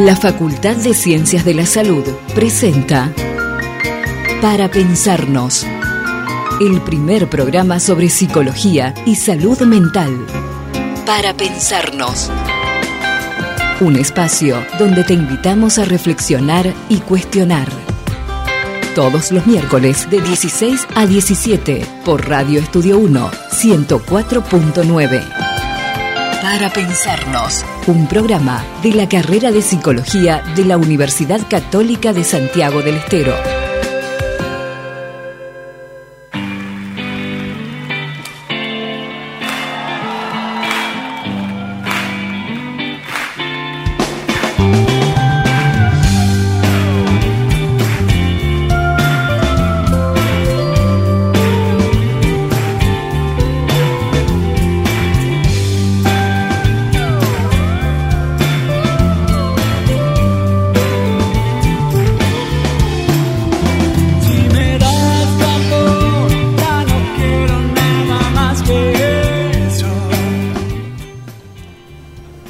La Facultad de Ciencias de la Salud presenta Para Pensarnos, el primer programa sobre psicología y salud mental. Para Pensarnos. Un espacio donde te invitamos a reflexionar y cuestionar. Todos los miércoles de 16 a 17 por Radio Estudio 1 104.9. Para Pensarnos, un programa de la carrera de Psicología de la Universidad Católica de Santiago del Estero.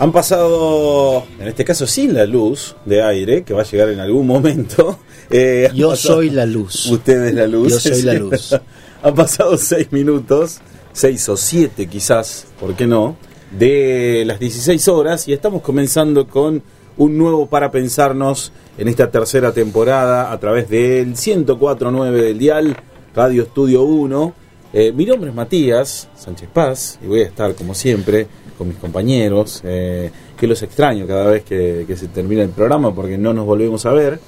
Han pasado, en este caso sin la luz de aire, que va a llegar en algún momento. eh, Yo pasado- soy la luz. Usted es la luz. Yo soy la luz. Han pasado seis minutos, seis o siete quizás, ¿por qué no? De las 16 horas y estamos comenzando con un nuevo para pensarnos en esta tercera temporada a través del 104.9 del dial, Radio Estudio 1. Eh, mi nombre es Matías Sánchez Paz y voy a estar como siempre con mis compañeros, eh, que los extraño cada vez que, que se termina el programa porque no nos volvemos a ver.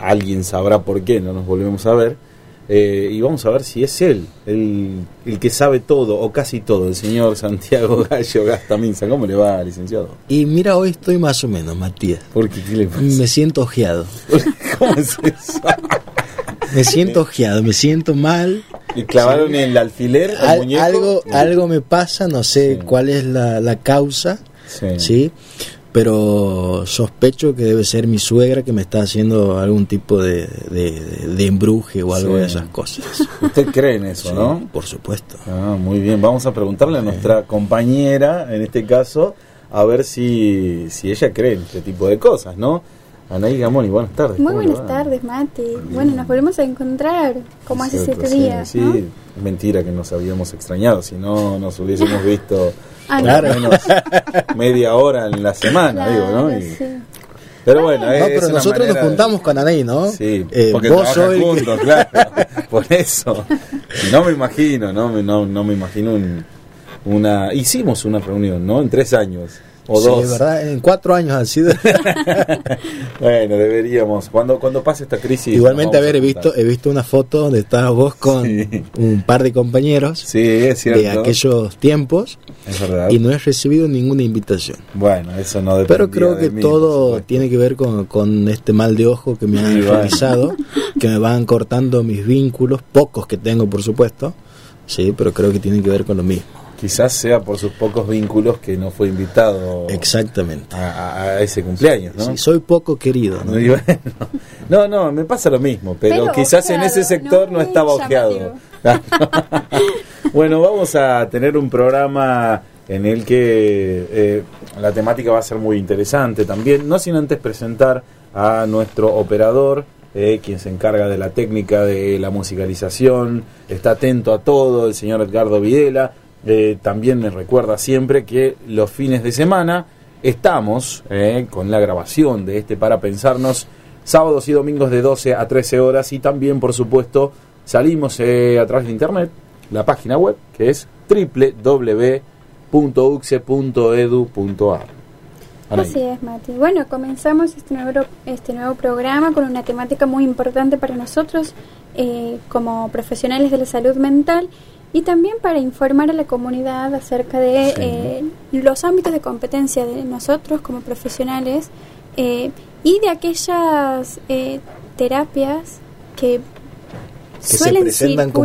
Alguien sabrá por qué no nos volvemos a ver. Eh, y vamos a ver si es él, el, el que sabe todo o casi todo, el señor Santiago Gallo Gastaminza. ¿Cómo le va, licenciado? Y mira, hoy estoy más o menos, Matías. ¿Por qué? ¿Qué le pasa? Me siento ojeado. ¿Cómo es eso? Me siento ojeado, me siento mal. ¿Le clavaron el alfiler al Al- muñeco? algo, algo me pasa, no sé Sí. cuál es la, la causa, Sí. Pero sospecho que debe ser mi suegra que me está haciendo algún tipo de, de, de embruje o algo de esas cosas. Usted cree en eso, Sí, ¿no? Por supuesto. Ah, muy bien. Vamos a preguntarle a nuestra compañera, en este caso, a ver si, si ella cree en este tipo de cosas, ¿no? Anaí Gamoni, buenas tardes. Muy ¿cómo le buenas tardes, Mati. Bueno, nos volvemos a encontrar como hace Cierto, siete sí, días, Sí, ¿no? es mentira que nos habíamos extrañado, si no nos hubiésemos visto Ah, Claro. menos media hora en la semana, digo, ¿no? Y- sí. Pero bueno, No, es pero nosotros nos de- juntamos con Anaí, ¿no? Sí, Eh, porque vos trabajan sos el que- juntos, claro. Por eso. No me imagino, no, me- no, no me imagino un- una... Hicimos una reunión, ¿no? En tres años. O Sí, dos. ¿verdad? En cuatro años ha sido. bueno, deberíamos. Cuando, cuando pase esta crisis. Igualmente, a ver, he vamos juntar. visto, he visto una foto donde estabas vos con Sí. un par de compañeros Sí, es cierto. de aquellos tiempos Es verdad. y no he recibido ninguna invitación. Bueno, eso no depende. Pero creo que todo tiene que ver con, con este mal de ojo que me han realizado, que me van cortando mis vínculos, pocos que tengo, por supuesto. Sí, pero creo que tiene que ver con lo mismo. Quizás sea por sus pocos vínculos que no fue invitado Exactamente. a, ese cumpleaños, ¿no? Sí, soy poco querido. ¿no? Bueno, no, no, me pasa lo mismo, pero, Pero quizás en ese sector no, no estaba ojeado. bueno, vamos a tener un programa en el que eh, la temática va a ser muy interesante también, no sin antes presentar a nuestro operador, eh, quien se encarga de la técnica de la musicalización, está atento a todo, el señor Edgardo Videla. Eh, también me recuerda siempre que los fines de semana estamos eh, con la grabación de este para pensarnos sábados y domingos de 12 a 13 horas y también por supuesto salimos eh, a través de internet la página web que es www.uxe.edu.ar. Así es, Mati. Bueno, comenzamos este nuevo, este nuevo programa con una temática muy importante para nosotros eh, como profesionales de la salud mental y también para informar a la comunidad acerca de Sí. eh, los ámbitos de competencia de nosotros como profesionales eh, y de aquellas eh, terapias que suelen como,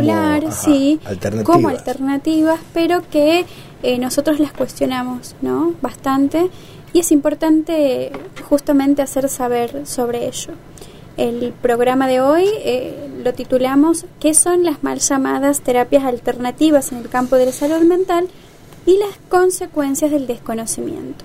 circular, ajá, sí, alternativas. como alternativas, pero que eh, nosotros las cuestionamos, ¿no? Bastante y es importante justamente hacer saber sobre ello. El programa de hoy eh, lo titulamos ¿Qué son las mal llamadas terapias alternativas en el campo de la salud mental y las consecuencias del desconocimiento?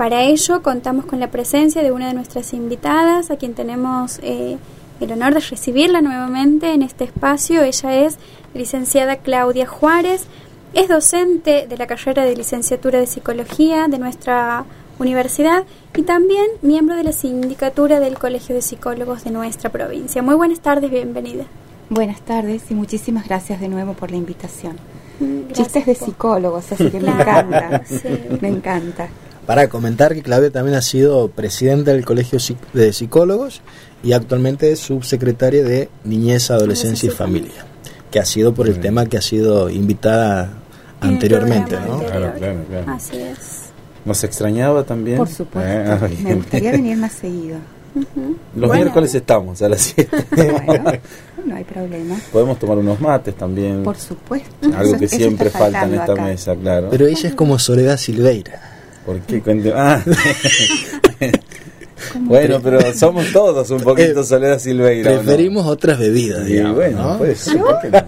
para ello contamos con la presencia de una de nuestras invitadas, a quien tenemos eh, el honor de recibirla nuevamente en este espacio. Ella es licenciada Claudia Juárez, es docente de la carrera de licenciatura de psicología de nuestra universidad y también miembro de la sindicatura del Colegio de Psicólogos de nuestra provincia. Muy buenas tardes, bienvenida. Buenas tardes y muchísimas gracias de nuevo por la invitación. Mm, gracias Chistes de psicólogos, así que me encanta. sí. Me encanta. Para comentar que Claudia también ha sido presidenta del Colegio de Psicólogos y actualmente es subsecretaria de Niñez, Adolescencia y y Familia, que ha sido por el tema que ha sido invitada anteriormente, ¿no? anterior. Claro, claro, claro. Así es. ¿Nos extrañaba también? Por supuesto. Eh, ah, me gustaría venir más seguido. Los Bueno, miércoles estamos a las 7. Bueno, no hay problema. Podemos tomar unos mates también. Por supuesto. Algo Eso- que eso siempre falta en esta acá. mesa, claro. Pero ella es como Soledad Silveira. ¿Por qué? Cuente- Ah. bueno, pero somos todos un poquito Eh, Soledad Silveira. ¿o no? Preferimos otras bebidas, Y digamos, bueno, ¿no? puede ser, ¿por qué no?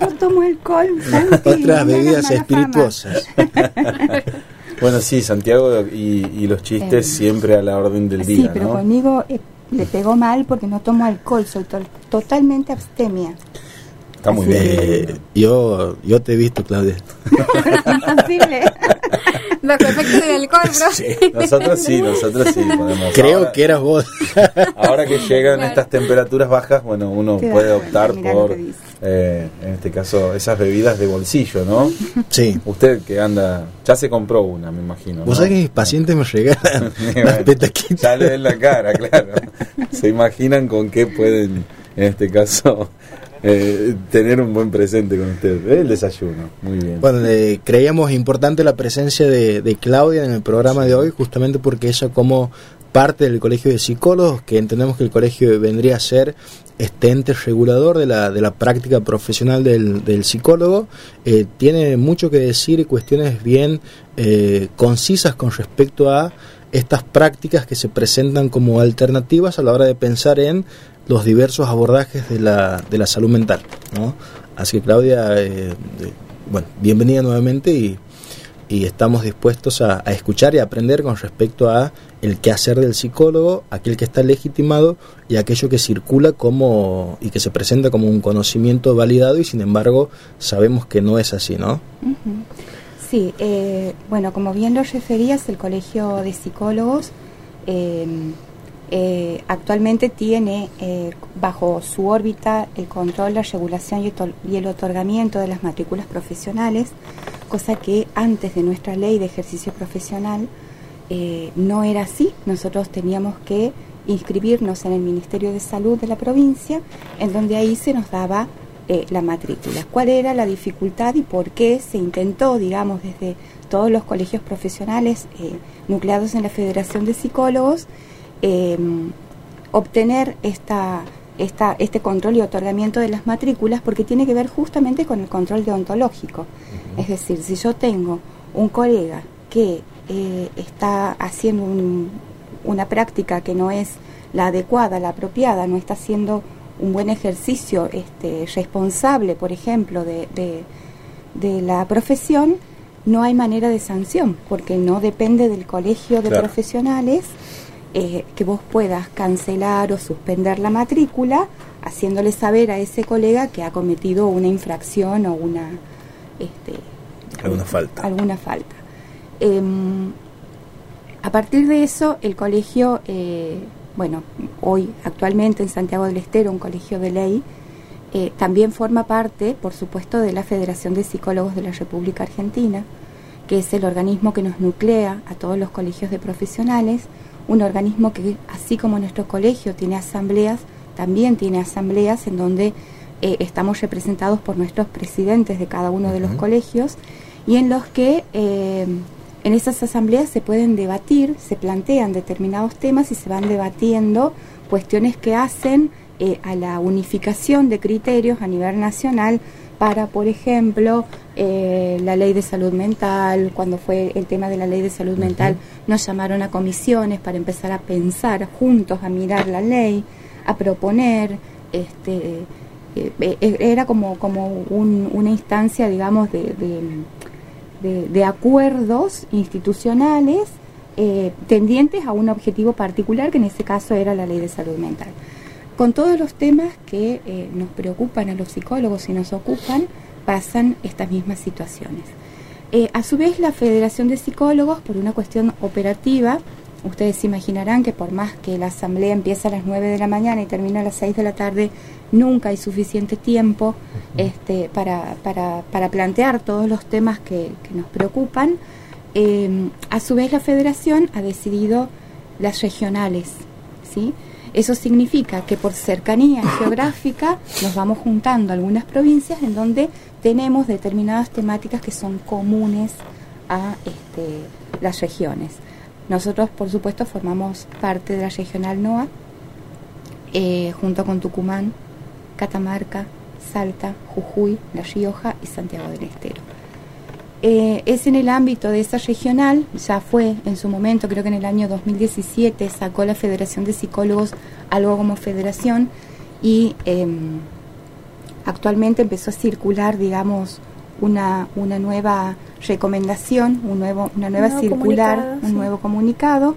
No tomo alcohol, Santi, Otras bebidas espirituosas. Bueno, sí, Santiago y, y los chistes Eh, siempre a la orden del Sí, día, pero ¿no? conmigo eh, le pegó mal porque no tomo alcohol, soy to- totalmente abstemia. Está muy bien. Eh, yo, yo te he visto, Claudia. Imposible. Bajo efecto del alcohol, bro. Nosotros sí, nosotros sí podemos. Creo Ahora- que eras vos. Ahora que llegan Claro. estas temperaturas bajas, bueno, uno puede optar por, eh, en este caso, esas bebidas de bolsillo, ¿no? Sí. Usted que anda, ya se compró una, me imagino. Vos ¿no? sabés que mis pacientes me regalan las petaquitas. Ya le ven la cara, claro. Se imaginan con qué pueden, en este caso, eh, tener un buen presente con usted. El desayuno, muy bien. Bueno, eh, creíamos importante la presencia de, de Claudia en el programa de hoy, justamente porque ella como parte del Colegio de Psicólogos, que entendemos que el colegio vendría a ser este ente regulador de la, de la práctica profesional del, del psicólogo, eh, tiene mucho que decir y cuestiones bien eh, concisas con respecto a estas prácticas que se presentan como alternativas a la hora de pensar en los diversos abordajes de la, de la salud mental. ¿no? Así que Claudia, eh, eh, bueno, bienvenida nuevamente y, y estamos dispuestos a, a escuchar y aprender con respecto a el quehacer del psicólogo, aquel que está legitimado y aquello que circula como y que se presenta como un conocimiento validado y sin embargo sabemos que no es así, ¿no? Sí, eh, bueno, como bien lo referías, el Colegio de Psicólogos eh, eh, actualmente tiene eh, bajo su órbita el control, la regulación y, el otorgamiento de las matrículas profesionales, cosa que antes de nuestra ley de ejercicio profesional eh, no era así. Nosotros teníamos que inscribirnos en el Ministerio de Salud de la provincia, en donde ahí se nos daba la matrícula. ¿Cuál era la dificultad y por qué se intentó, digamos, desde todos los colegios profesionales nucleados en la Federación de Psicólogos, eh, obtener esta, esta, este control y otorgamiento de las matrículas porque tiene que ver justamente con el control deontológico. Es decir, si yo tengo un colega que eh, está haciendo un- una práctica que no es la adecuada, la apropiada, no está haciendo un buen ejercicio este, responsable, por ejemplo, de, de- de la profesión, no hay manera de sanción, porque no depende del colegio de Claro. profesionales eh, que vos puedas cancelar o suspender la matrícula, haciéndole saber a ese colega que ha cometido una infracción o una este, Alguna falta. alguna falta. Em, a partir de eso, el colegio, eh, bueno, hoy actualmente en Santiago del Estero, un colegio de ley, eh, también forma parte, por supuesto, de la Federación de Psicólogos de la República Argentina, que es el organismo que nos nuclea a todos los colegios de profesionales, un organismo que, así como nuestro colegio tiene asambleas, también tiene asambleas en donde eh, estamos representados por nuestros presidentes de cada uno de los colegios y en los que eh, en esas asambleas se pueden debatir, se plantean determinados temas y se van debatiendo cuestiones que hacen eh, a la unificación de criterios a nivel nacional para, por ejemplo, eh, la ley de salud mental, cuando fue el tema de la ley de salud mental, nos llamaron a comisiones para empezar a pensar juntos, a mirar la ley, a proponer, este, eh, eh, era como, como un- una instancia, digamos, de, de- de- de acuerdos institucionales tendientes a un objetivo particular, que en este caso era la ley de salud mental. Con todos los temas que eh, nos preocupan a los psicólogos y nos ocupan, pasan estas mismas situaciones. Eh, a su vez, la Federación de Psicólogos, por una cuestión operativa, ustedes imaginarán que por más que la asamblea empieza a las 9 de la mañana y termina a las 6 de la tarde, nunca hay suficiente tiempo este, para, para, para plantear todos los temas que, que nos preocupan. Eh, a su vez, la Federación ha decidido las regionales, ¿sí? Eso significa que por cercanía geográfica nos vamos juntando algunas provincias en donde tenemos determinadas temáticas que son comunes a este, las regiones. Nosotros, por supuesto, formamos parte de la regional NOA, eh, junto con Tucumán, Catamarca, Salta, Jujuy, La Rioja y Santiago del Estero. Eh, es en el ámbito de esa regional, ya fue en su momento, creo que en el año 2017 sacó la Federación de Psicólogos algo como federación y eh, actualmente empezó a circular, digamos, una, una nueva recomendación, un nuevo, una nueva circular, un sí. nuevo comunicado,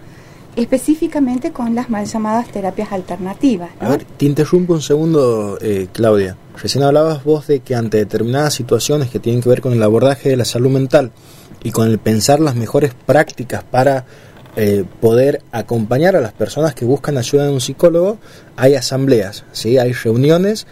específicamente con las mal llamadas terapias alternativas. ¿no? A ver, te interrumpo un segundo, eh, Claudia. Recién hablabas vos de que ante determinadas situaciones que tienen que ver con el abordaje de la salud mental y con el pensar las mejores prácticas para eh, poder acompañar a las personas que buscan ayuda de un psicólogo, hay asambleas, ¿sí? hay reuniones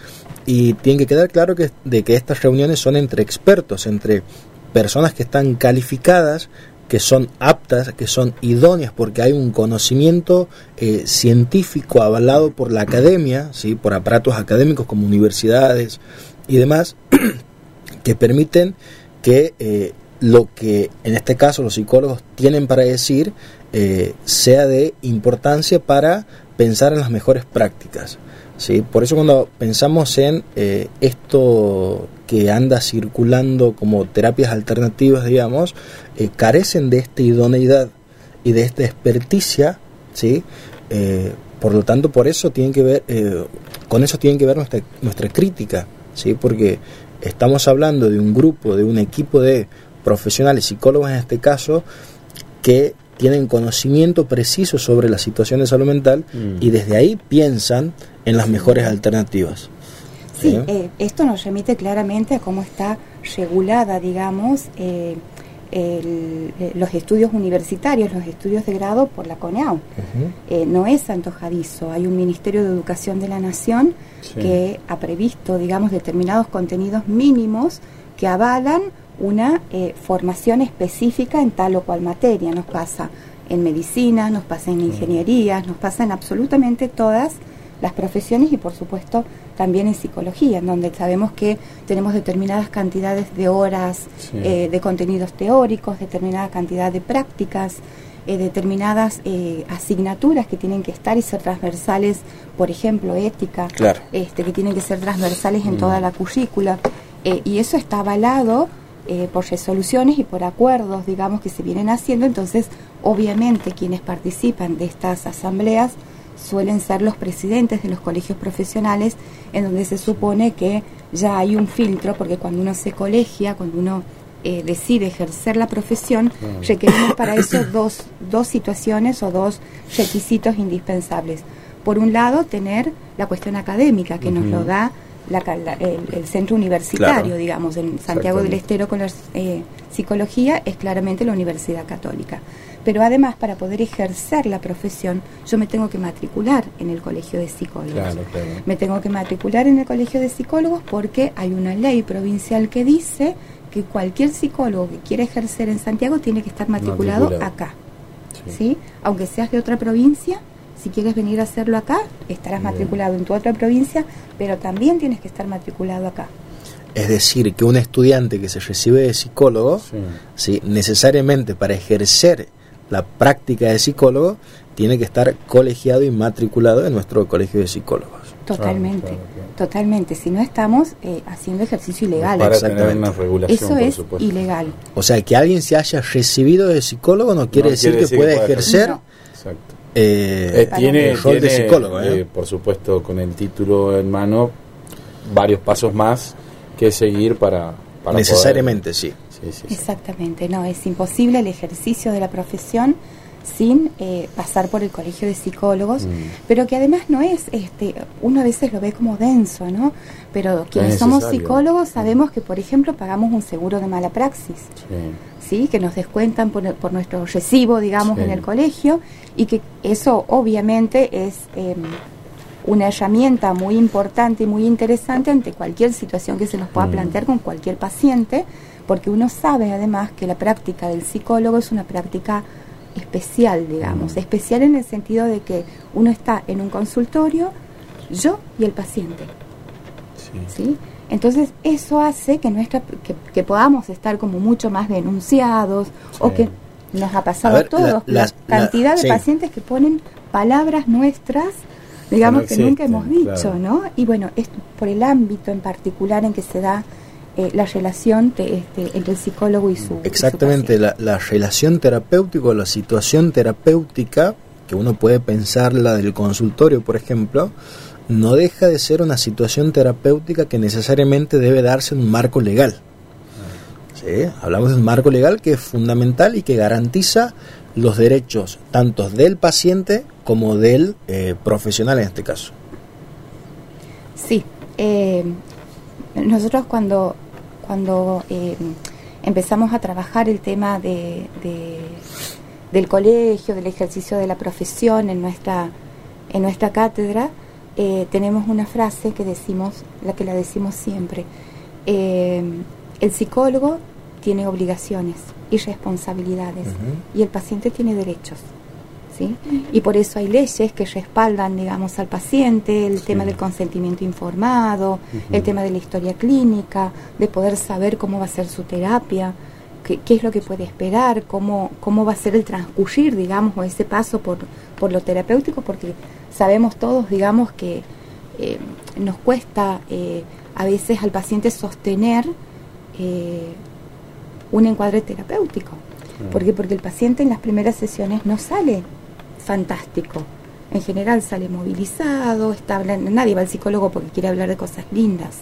y tiene que quedar claro que, de que estas reuniones son entre expertos, entre personas que están calificadas, que son aptas, que son idóneas, porque hay un conocimiento eh, científico avalado por la academia, ¿sí? por aparatos académicos como universidades y demás, que permiten que eh, lo que en este caso los psicólogos tienen para decir eh, sea de importancia para pensar en las mejores prácticas. ¿Sí? Por eso cuando pensamos en eh, esto que anda circulando como terapias alternativas, digamos, eh, carecen de esta idoneidad y de esta experticia, ¿sí? Eh, por lo tanto, por eso tienen que ver, eh, con eso tienen que ver nuestra, nuestra crítica, ¿sí? Porque estamos hablando de un grupo, de un equipo de profesionales, psicólogos en este caso, que tienen conocimiento preciso sobre la situación de salud mental Mm. y desde ahí piensan en las mejores alternativas. Sí, ¿Sí? eh, esto nos remite claramente a cómo está regulada, digamos, eh, el- eh, los estudios universitarios, los estudios de grado por la CONEAU. Eh, no es antojadizo, hay un Ministerio de Educación de la Nación Sí. que ha previsto, digamos, determinados contenidos mínimos que avalan una eh, formación específica en tal o cual materia. Nos pasa en medicina, nos pasa en ingeniería, nos pasa en absolutamente todas las profesiones y por supuesto también en psicología, en donde sabemos que tenemos determinadas cantidades de horas Sí. eh, de contenidos teóricos, determinada cantidad de prácticas, eh, determinadas eh, asignaturas que tienen que estar y ser transversales, por ejemplo, ética, Claro. este, que tienen que ser transversales en Mm. toda la currícula. Eh, y eso está avalado eh, por resoluciones y por acuerdos, digamos, que se vienen haciendo. Entonces, obviamente, quienes participan de estas asambleas suelen ser los presidentes de los colegios profesionales, en donde se supone que ya hay un filtro, porque cuando uno se colegia, cuando uno eh, decide ejercer la profesión, Claro. requerimos para eso dos, dos situaciones o dos requisitos indispensables. Por un lado, tener la cuestión académica, que nos lo da la el, el centro universitario, Claro. digamos, en Santiago del. Estero con la eh, psicología, es claramente la Universidad Católica. Pero además, para poder ejercer la profesión, yo me tengo que matricular en el Colegio de Psicólogos. Claro, claro. Me tengo que matricular en el Colegio de Psicólogos porque hay una ley provincial que dice que cualquier psicólogo que quiera ejercer en Santiago tiene que estar matriculado, Matriculado. acá. Sí. ¿sí? Aunque seas de otra provincia, si quieres venir a hacerlo acá, estarás Bien. matriculado en tu otra provincia, pero también tienes que estar matriculado acá. Es decir, que un estudiante que se recibe de psicólogo, Sí. ¿sí? necesariamente para ejercer la práctica de psicólogo, tiene que estar colegiado y matriculado en nuestro colegio de psicólogos. Totalmente, claro, claro. totalmente. Si no estamos eh, haciendo ejercicio ilegal. Para tener Exactamente. una regulación, Eso por es supuesto. ilegal. O sea, que alguien se haya recibido de psicólogo no quiere No decir quiere que decir puede que puede ejercer No. Exacto. Eh, Eh, tiene el rol de tiene, psicólogo. ¿eh? eh, por supuesto, con el título en mano, varios pasos más que seguir para, para Necesariamente, sí. poder- Sí, sí, sí. Exactamente, no, es imposible el ejercicio de la profesión sin eh, pasar por el colegio de psicólogos, Mm. pero que además no es, este, uno a veces lo ve como denso, ¿no? Pero quienes Es somos psicólogos sabemos que, por ejemplo, pagamos un seguro de mala praxis. Sí. que nos descuentan por, por nuestro recibo, digamos, Sí. en el colegio, y que eso obviamente es eh, una herramienta muy importante y muy interesante ante cualquier situación que se nos pueda Mm. plantear con cualquier paciente, porque uno sabe además que la práctica del psicólogo es una práctica especial, digamos, Mm. especial en el sentido de que uno está en un consultorio, yo y el paciente. Sí. ¿sí? Entonces eso hace que nuestra que, que podamos estar como mucho más denunciados o que nos ha pasado A todos la- cantidad la- de sí. pacientes que ponen palabras nuestras digamos no que nunca hemos dicho claro. no y bueno es por el ámbito en particular en que se da eh, la relación te- este, entre el psicólogo y su y su Exactamente, la, la relación terapéutica o la situación terapéutica, que uno puede pensar la del consultorio, por ejemplo, no deja de ser una situación terapéutica que necesariamente debe darse en un marco legal. ¿Sí? Hablamos de un marco legal que es fundamental y que garantiza los derechos tanto del paciente como del eh, profesional en este caso. Sí, eh, nosotros cuando, cuando eh, empezamos a trabajar el tema de, de- del colegio, del ejercicio de la profesión en nuestra, en nuestra cátedra, eh, tenemos una frase que decimos, la que la decimos siempre. Eh, el psicólogo tiene obligaciones y responsabilidades y el paciente tiene derechos. ¿sí? Y por eso hay leyes que respaldan, digamos, al paciente, el Sí. tema del consentimiento informado, el tema de la historia clínica, de poder saber cómo va a ser su terapia, qué, qué es lo que puede esperar, cómo, cómo va a ser el transcurrir, digamos, o ese paso por, por lo terapéutico, porque sabemos todos, digamos, que eh, nos cuesta eh, a veces al paciente sostener eh, un encuadre terapéutico. ¿Por qué? Porque el paciente en las primeras sesiones no sale fantástico. En general sale movilizado, está hablando, nadie va al psicólogo porque quiere hablar de cosas lindas.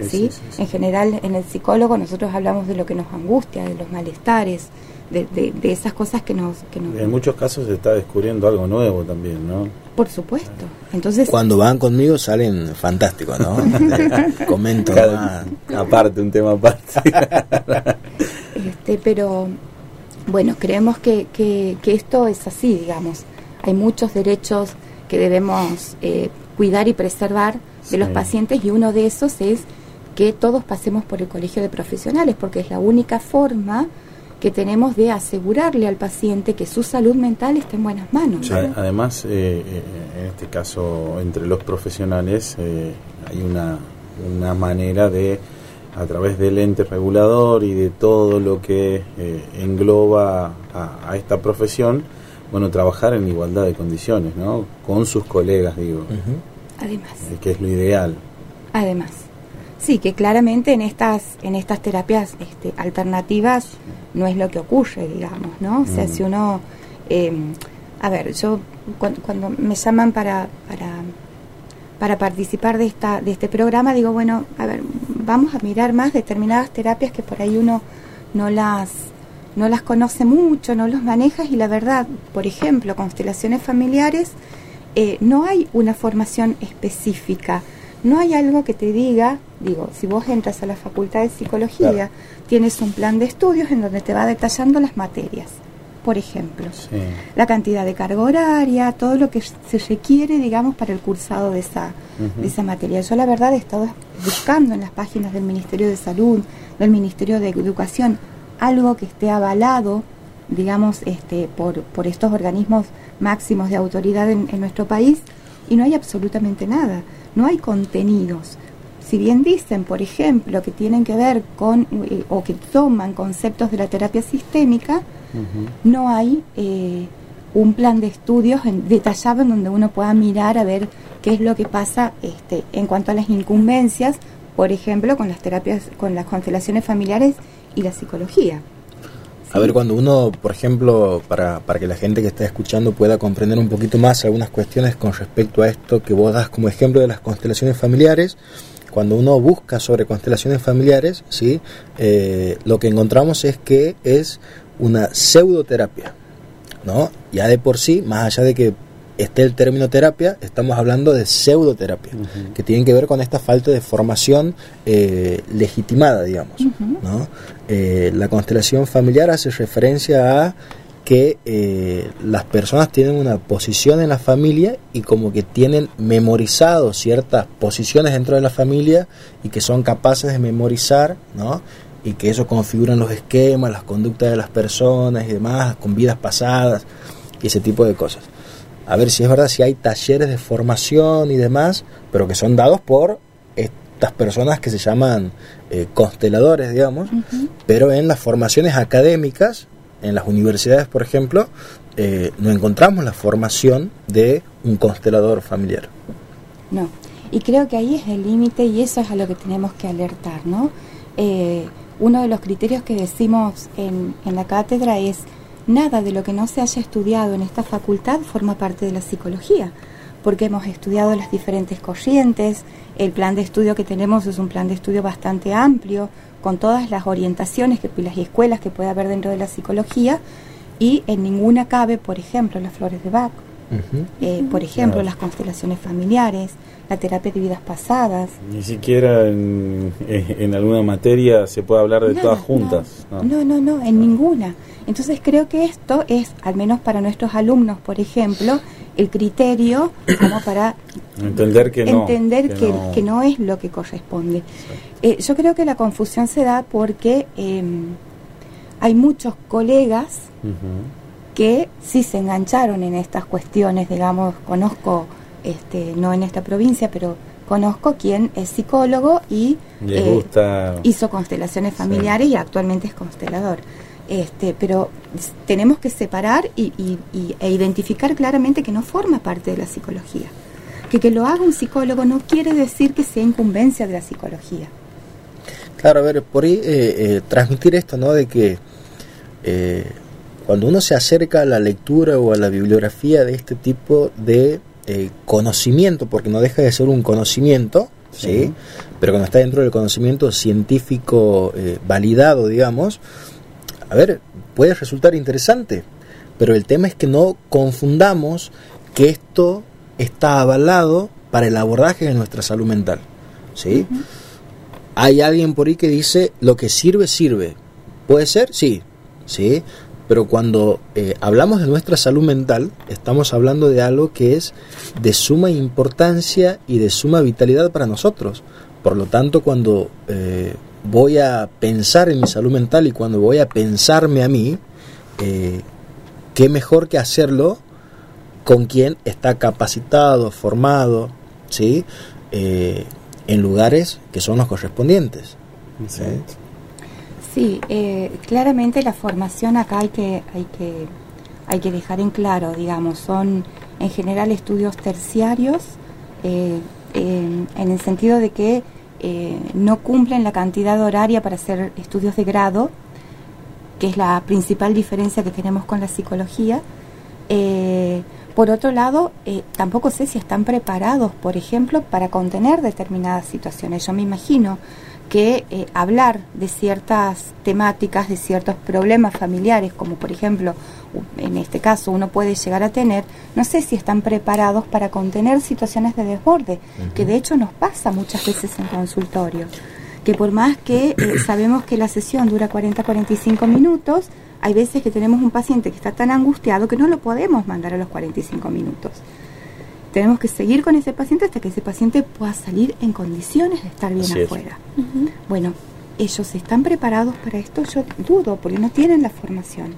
Sí. En general en el psicólogo nosotros hablamos de lo que nos angustia, de los malestares, de, de- de esas cosas que nos... Que nos En muchos casos se está descubriendo algo nuevo también, ¿no? por supuesto. Entonces, Cuando van conmigo salen fantásticos, ¿no? Comento Cada- aparte, un tema aparte. Este, pero bueno, creemos que, que, que esto es así, digamos. Hay muchos derechos que debemos eh, cuidar y preservar de los pacientes y uno de esos es que todos pasemos por el colegio de profesionales, porque es la única forma que tenemos de asegurarle al paciente que su salud mental está en buenas manos. Además, eh, eh, en este caso, entre los profesionales eh, hay una, una manera de, a través del ente regulador y de todo lo que eh, engloba a, a esta profesión, bueno, trabajar en igualdad de condiciones, ¿no? Con sus colegas, digo. Además. eh, que es lo ideal. Además, sí, que claramente en estas, en estas terapias este, alternativas no es lo que ocurre, digamos, ¿no? O sea, Mm. si uno, eh, a ver, yo cuando, cuando me llaman para, para, para participar de, esta, de este programa, digo, bueno, a ver, vamos a mirar más determinadas terapias que por ahí uno no las no las conoce mucho, no los maneja y la verdad, por ejemplo, constelaciones familiares, eh, no hay una formación específica, no hay algo que te diga, digo, si vos entras a la facultad de psicología, Claro. tienes un plan de estudios en donde te va detallando las materias, por ejemplo, Sí. la cantidad de carga horaria, todo lo que se requiere, digamos, para el cursado de esa, de esa materia. Yo la verdad he estado buscando en las páginas del Ministerio de Salud, del Ministerio de Educación, algo que esté avalado, digamos, este, por, por estos organismos máximos de autoridad en, en nuestro país, y no hay absolutamente nada, no hay contenidos. Si bien dicen, por ejemplo, que tienen que ver con, eh, o que toman conceptos de la terapia sistémica, no hay eh, un plan de estudios en- detallado en donde uno pueda mirar a ver qué es lo que pasa este, en cuanto a las incumbencias, por ejemplo, con las terapias, con las constelaciones familiares y la psicología. A ver, cuando uno, por ejemplo, para, para que la gente que está escuchando pueda comprender un poquito más algunas cuestiones con respecto a esto que vos das como ejemplo de las constelaciones familiares, cuando uno busca sobre constelaciones familiares, ¿sí? Eh, lo que encontramos es que es una pseudoterapia. ¿no? Ya de por sí, más allá de que esté el término terapia, estamos hablando de pseudoterapia, que tienen que ver con esta falta de formación eh, legitimada, digamos. ¿no? Eh, la constelación familiar hace referencia a que eh, las personas tienen una posición en la familia y como que tienen memorizado ciertas posiciones dentro de la familia y que son capaces de memorizar, ¿no? Y que eso configuran los esquemas, las conductas de las personas y demás, con vidas pasadas y ese tipo de cosas. A ver si es verdad, si hay talleres de formación y demás, pero que son dados por estas personas que se llaman eh, consteladores, digamos, pero en las formaciones académicas en las universidades, por ejemplo, eh, no encontramos la formación de un constelador familiar. No, y creo que ahí es el límite y eso es a lo que tenemos que alertar, ¿no? Eh, uno de los criterios que decimos en, en la cátedra es nada de lo que no se haya estudiado en esta facultad forma parte de la psicología, porque hemos estudiado las diferentes corrientes, el plan de estudio que tenemos es un plan de estudio bastante amplio, con todas las orientaciones que las escuelas que puede haber dentro de la psicología y en ninguna cabe, por ejemplo, las flores de Bach, eh, por ejemplo, las constelaciones familiares, la terapia de vidas pasadas. Ni siquiera en, en alguna materia se puede hablar de todas juntas. No, no, no, en ninguna. Entonces creo que esto es, al menos para nuestros alumnos, por ejemplo, el criterio como para entender que no, entender que, no. es lo que corresponde. Eh, yo creo que la confusión se da porque em, hay muchos colegas que sí se engancharon en estas cuestiones, digamos, conozco, este, no en esta provincia, pero conozco quien es psicólogo y eh, hizo constelaciones familiares y actualmente es constelador. Este, pero tenemos que separar y, e identificar claramente que no forma parte de la psicología. Que que lo haga un psicólogo no quiere decir que sea incumbencia de la psicología. Claro, a ver, por ahí eh, eh, transmitir esto, ¿no? De que eh, cuando uno se acerca a la lectura o a la bibliografía de este tipo de conocimiento, porque no deja de ser un conocimiento, ¿sí? Pero cuando está dentro del conocimiento científico validado, digamos, a ver, puede resultar interesante, pero el tema es que no confundamos que esto está avalado para el abordaje de nuestra salud mental. ¿sí? Hay alguien por ahí que dice, lo que sirve, sirve. ¿Puede ser? Sí, sí. Pero cuando eh, hablamos de nuestra salud mental, estamos hablando de algo que es de suma importancia y de suma vitalidad para nosotros. Por lo tanto, cuando eh, voy a pensar en mi salud mental y cuando voy a pensarme a mí, eh, qué mejor que hacerlo con quien está capacitado, formado, ¿sí? Eh, en lugares que son los correspondientes. Sí, eh, claramente la formación acá hay que, hay que, hay que dejar en claro, digamos, son en general estudios terciarios, en el sentido de que eh, no cumplen la cantidad horaria para hacer estudios de grado, que es la principal diferencia que tenemos con la psicología. Eh, por otro lado, eh, tampoco sé si están preparados, por ejemplo, para contener determinadas situaciones. Yo me imagino que eh, hablar de ciertas temáticas, de ciertos problemas familiares, como por ejemplo, en este caso uno puede llegar a tener, no sé si están preparados para contener situaciones de desborde, que de hecho nos pasa muchas veces en consultorio, que por más que eh, sabemos que la sesión dura 40-45 minutos, hay veces que tenemos un paciente que está tan angustiado que no lo podemos mandar a los 45 minutos tenemos que seguir con ese paciente hasta que ese paciente pueda salir en condiciones de estar bien afuera. Bueno, ellos están preparados para esto, yo dudo, porque no tienen la formación.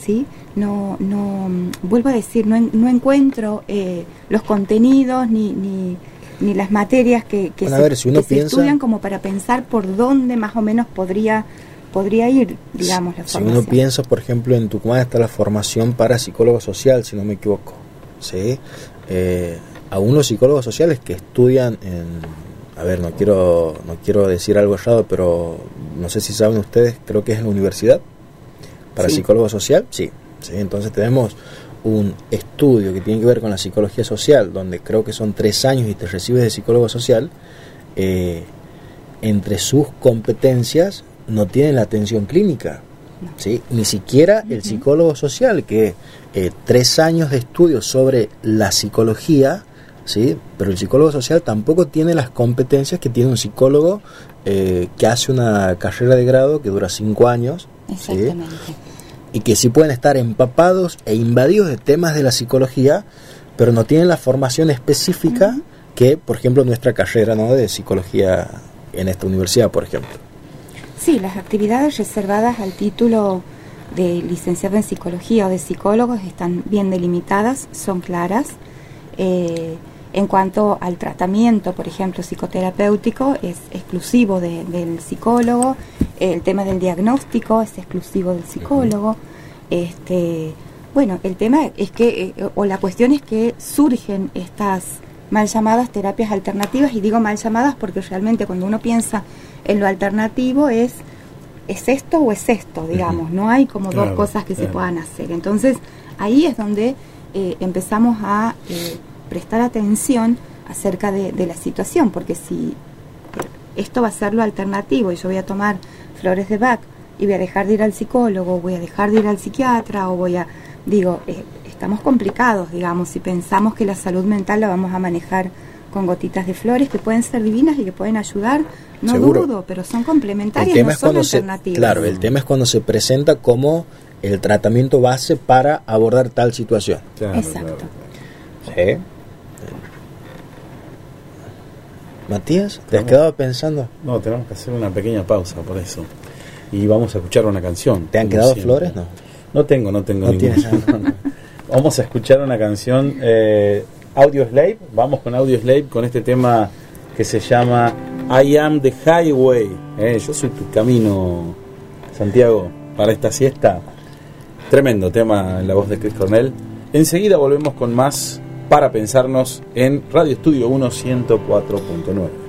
¿Sí? No, no, vuelvo a decir, no, no encuentro eh, los contenidos ni, ni, ni, las materias que, que, se, estudian como para pensar por dónde más o menos podría podría ir, digamos, la formación. Si uno piensa, por ejemplo, en Tucumán está la formación para psicólogo social, si no me equivoco. ¿Sí? eh, a unos psicólogos sociales que estudian en, a ver, no quiero, no quiero decir algo errado, pero no sé si saben ustedes, creo que es en la universidad para psicólogo social, sí, sí, entonces tenemos un estudio que tiene que ver con la psicología social, donde creo que son tres años y te recibes de psicólogo social, eh, entre sus competencias no tienen la atención clínica, ¿sí? Ni siquiera el psicólogo social, que eh, tres años de estudio sobre la psicología, ¿sí? Pero el psicólogo social tampoco tiene las competencias que tiene un psicólogo eh, que hace una carrera de grado que dura cinco años, ¿sí? Y que sí pueden estar empapados e invadidos de temas de la psicología, pero no tienen la formación específica que, por ejemplo, nuestra carrera ¿no? de psicología en esta universidad, por ejemplo. Sí, las actividades reservadas al título de licenciado en psicología o de psicólogos están bien delimitadas, son claras. Eh, en cuanto al tratamiento, por ejemplo, psicoterapéutico, es exclusivo de- del psicólogo. El tema del diagnóstico es exclusivo del psicólogo. Este, bueno, el tema es que, eh, o la cuestión es que surgen estas mal llamadas terapias alternativas, y digo mal llamadas porque realmente cuando uno piensa en lo alternativo es es esto o es esto, digamos, no hay como Claro, dos cosas que se puedan hacer. Entonces, ahí es donde eh, empezamos a eh, prestar atención acerca de, de la situación, porque si eh, esto va a ser lo alternativo y yo voy a tomar flores de Bach y voy a dejar de ir al psicólogo, voy a dejar de ir al psiquiatra o voy a, digo, eh, estamos complicados, digamos, si pensamos que la salud mental la vamos a manejar con gotitas de flores que pueden ser divinas y que pueden ayudar, no Seguro. dudo, pero son El complementarias, tema no es son se, alternativas. claro, el tema es cuando se presenta como el tratamiento base para abordar tal situación. Claro, Exacto. claro. ¿Sí? Matías, ¿te has quedado pensando? No, tenemos que hacer una pequeña pausa por eso. Y vamos a escuchar una canción. ¿Te han quedado siempre. flores? No. No tengo, no tengo No ninguna. tienes nada. Vamos a escuchar una canción eh, Audio Slave. Vamos con Audio Slave con este tema que se llama I Am the Highway. Eh, yo soy tu camino, Santiago, para esta siesta. Tremendo tema en la voz de Chris Cornell. Enseguida volvemos con más para pensarnos en Radio Estudio 1 104.9.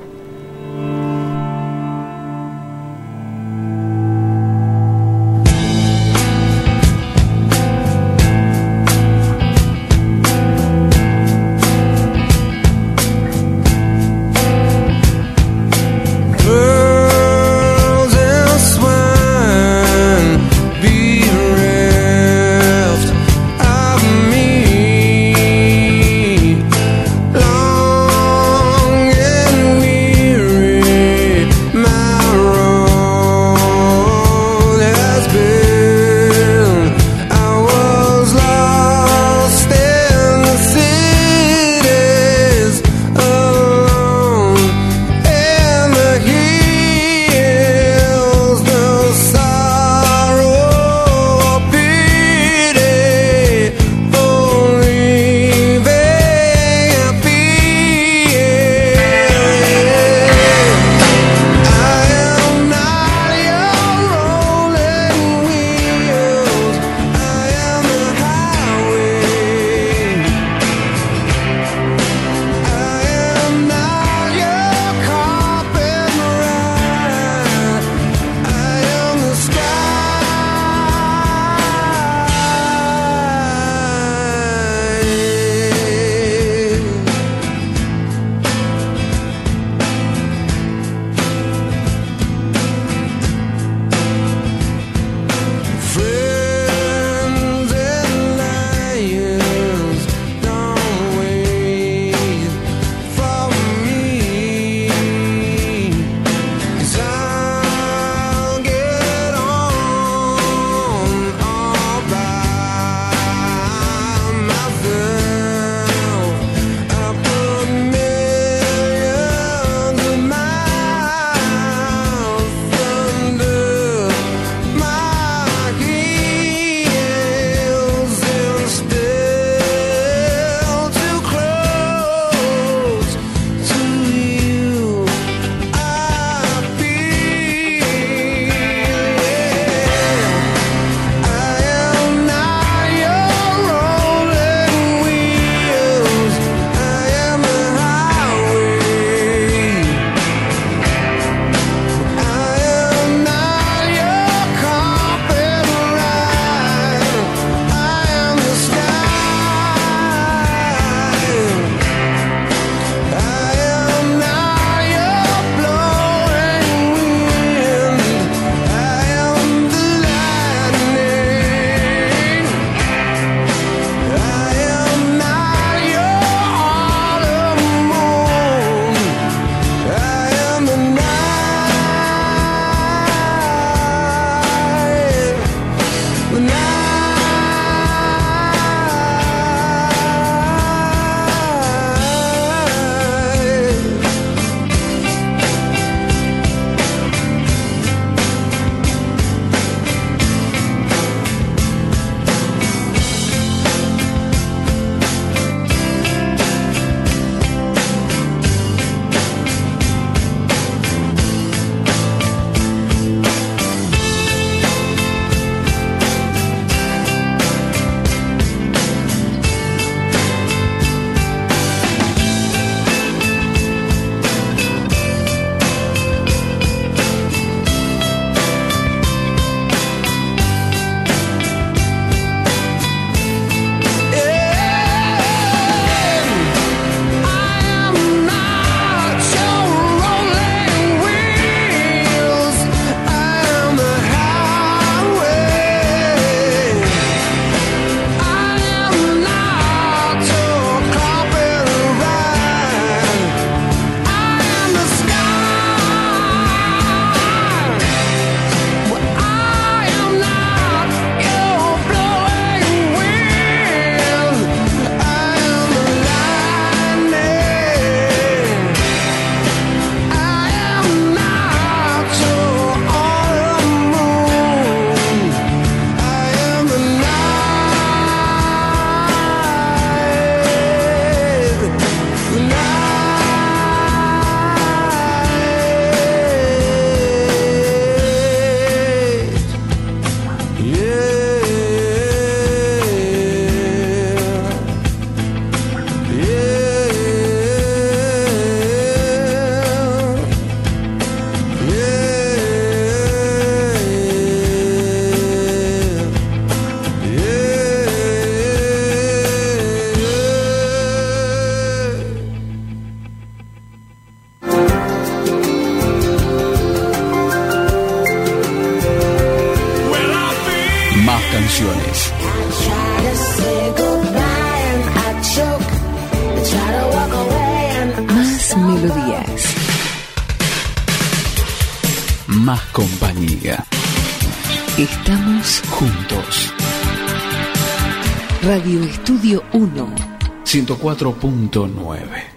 104.9.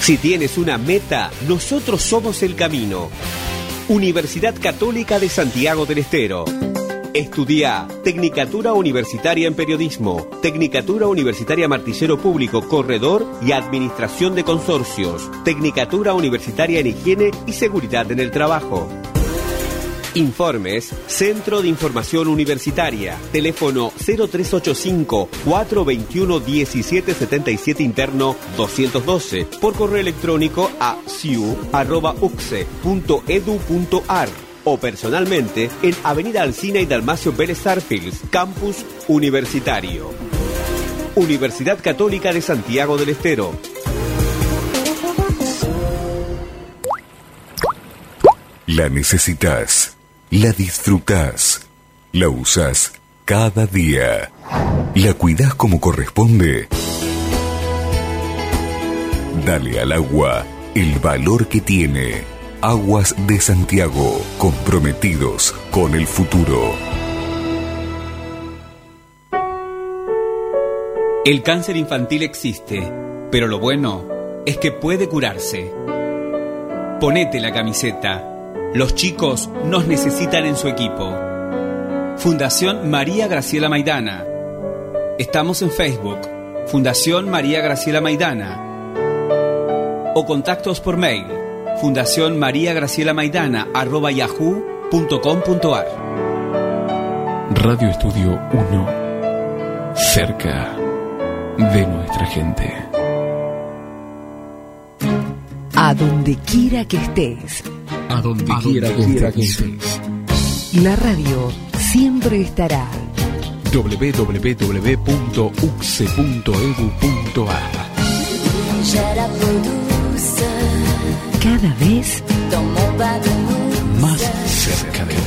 Si tienes una meta, nosotros somos el camino. Universidad Católica de Santiago del Estero. Estudia Tecnicatura Universitaria en Periodismo, Tecnicatura Universitaria Martillero Público, Corredor y Administración de Consorcios, Tecnicatura Universitaria en Higiene y Seguridad en el Trabajo. Informes, Centro de Información Universitaria, teléfono 0385-421-1777 interno 212, por correo electrónico a ciu.uxe.edu.ar o personalmente en Avenida Alcina y Dalmacio Vélez Arfield, Campus Universitario. Universidad Católica de Santiago del Estero. La necesitas, la disfrutas, la usas cada día, la cuidas como corresponde. Dale al agua el valor que tiene. Aguas de Santiago, comprometidos con el futuro. El cáncer infantil existe, pero lo bueno es que puede curarse. Ponete la camiseta. Los chicos nos necesitan en su equipo. Fundación María Graciela Maidana. Estamos en Facebook. Fundación María Graciela Maidana. O contactos por mail. Fundación María Graciela Maidana arroba yahoo.com.ar. Radio Estudio 1. Cerca de nuestra gente. A donde quiera que estés. A donde quiera que estés. La radio siempre estará. www.uxe.edu.ar Cada vez Más cerca de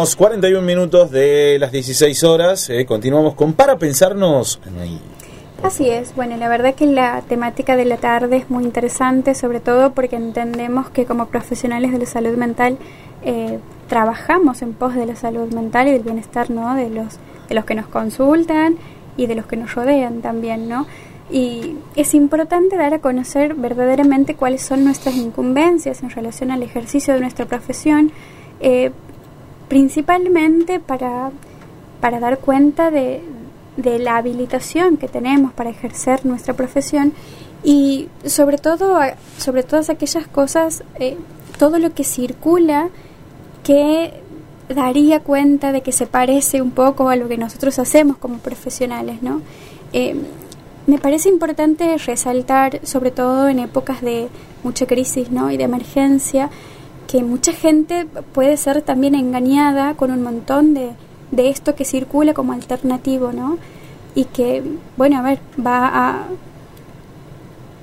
Tenemos 41 minutos de las 16 horas. eh, continuamos con Para Pensarnos. Así es, bueno, la verdad que la temática de la tarde es muy interesante, sobre todo porque entendemos que como profesionales de la salud mental eh, trabajamos en pos de la salud mental y del bienestar ¿no? de, los, de los que nos consultan y de los que nos rodean también, ¿no? Y es importante dar a conocer verdaderamente cuáles son nuestras incumbencias en relación al ejercicio de nuestra profesión, eh, principalmente para, para dar cuenta de, de la habilitación que tenemos para ejercer nuestra profesión y sobre todo sobre todas aquellas cosas eh, todo lo que circula que daría cuenta de que se parece un poco a lo que nosotros hacemos como profesionales no Eh, me parece importante resaltar sobre todo en épocas de mucha crisis no y de emergencia que mucha gente puede ser también engañada con un montón de, de esto que circula como alternativo, ¿no? Y que, bueno, a ver, va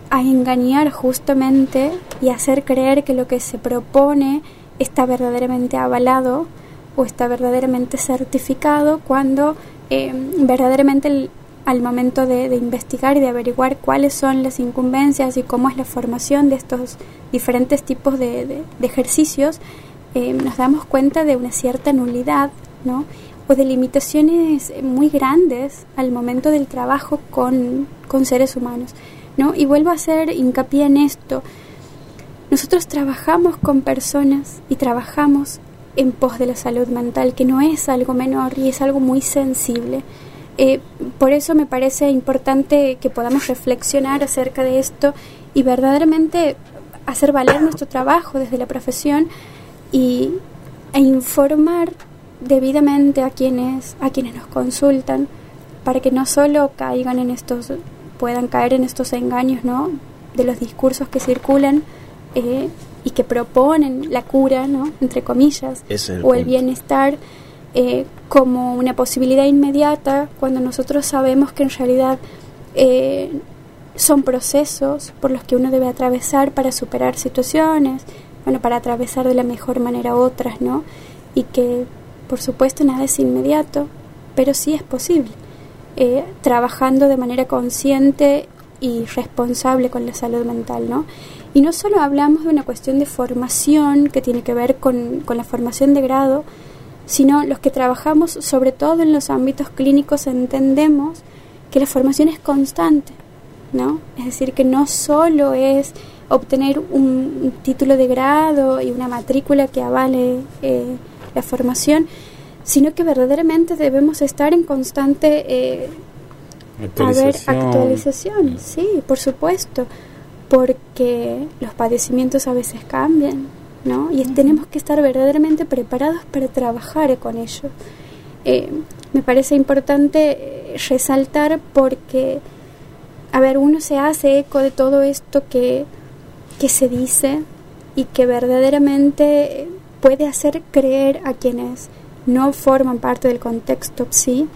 a, engañar justamente y hacer creer que lo que se propone está verdaderamente avalado o está verdaderamente certificado cuando eh, verdaderamente al momento de, investigar y de averiguar cuáles son las incumbencias y cómo es la formación de estos diferentes tipos de ejercicios, eh, nos damos cuenta de una cierta nulidad, ¿no? O de limitaciones muy grandes al momento del trabajo con, con seres humanos, ¿no? Y vuelvo a hacer hincapié en esto. Nosotros trabajamos con personas y trabajamos en pos de la salud mental, que no es algo menor y es algo muy sensible. Eh, por eso me parece importante que podamos reflexionar acerca de esto y verdaderamente hacer valer nuestro trabajo desde la profesión y, e informar debidamente a quienes, a quienes nos consultan para que no solo caigan en estos, puedan caer en estos engaños, ¿no? De los discursos que circulan eh, y que proponen la cura, ¿no? Entre comillas, el o el bienestar eh, como una posibilidad inmediata cuando nosotros sabemos que en realidad eh, son procesos por los que uno debe atravesar para superar situaciones, bueno, para atravesar de la mejor manera otras, ¿no? Y que, por supuesto, nada es inmediato, pero sí es posible, eh, trabajando de manera consciente y responsable con la salud mental, ¿no? Y no solo hablamos de una cuestión de formación que tiene que ver con, con la formación de grado, sino los que trabajamos sobre todo en los ámbitos clínicos entendemos que la formación es constante, ¿no? Es decir, que no solo es obtener un, título de grado y una matrícula que avale eh, la formación, sino que verdaderamente debemos estar en constante eh, Actualización. actualización, sí, por supuesto, porque los padecimientos a veces cambian, ¿no? Y tenemos que estar verdaderamente preparados para trabajar con ello. Eh, me parece importante eh, resaltar porque, a ver, uno se hace eco de todo esto que, que se dice y que verdaderamente puede hacer creer a quienes no forman parte del contexto psi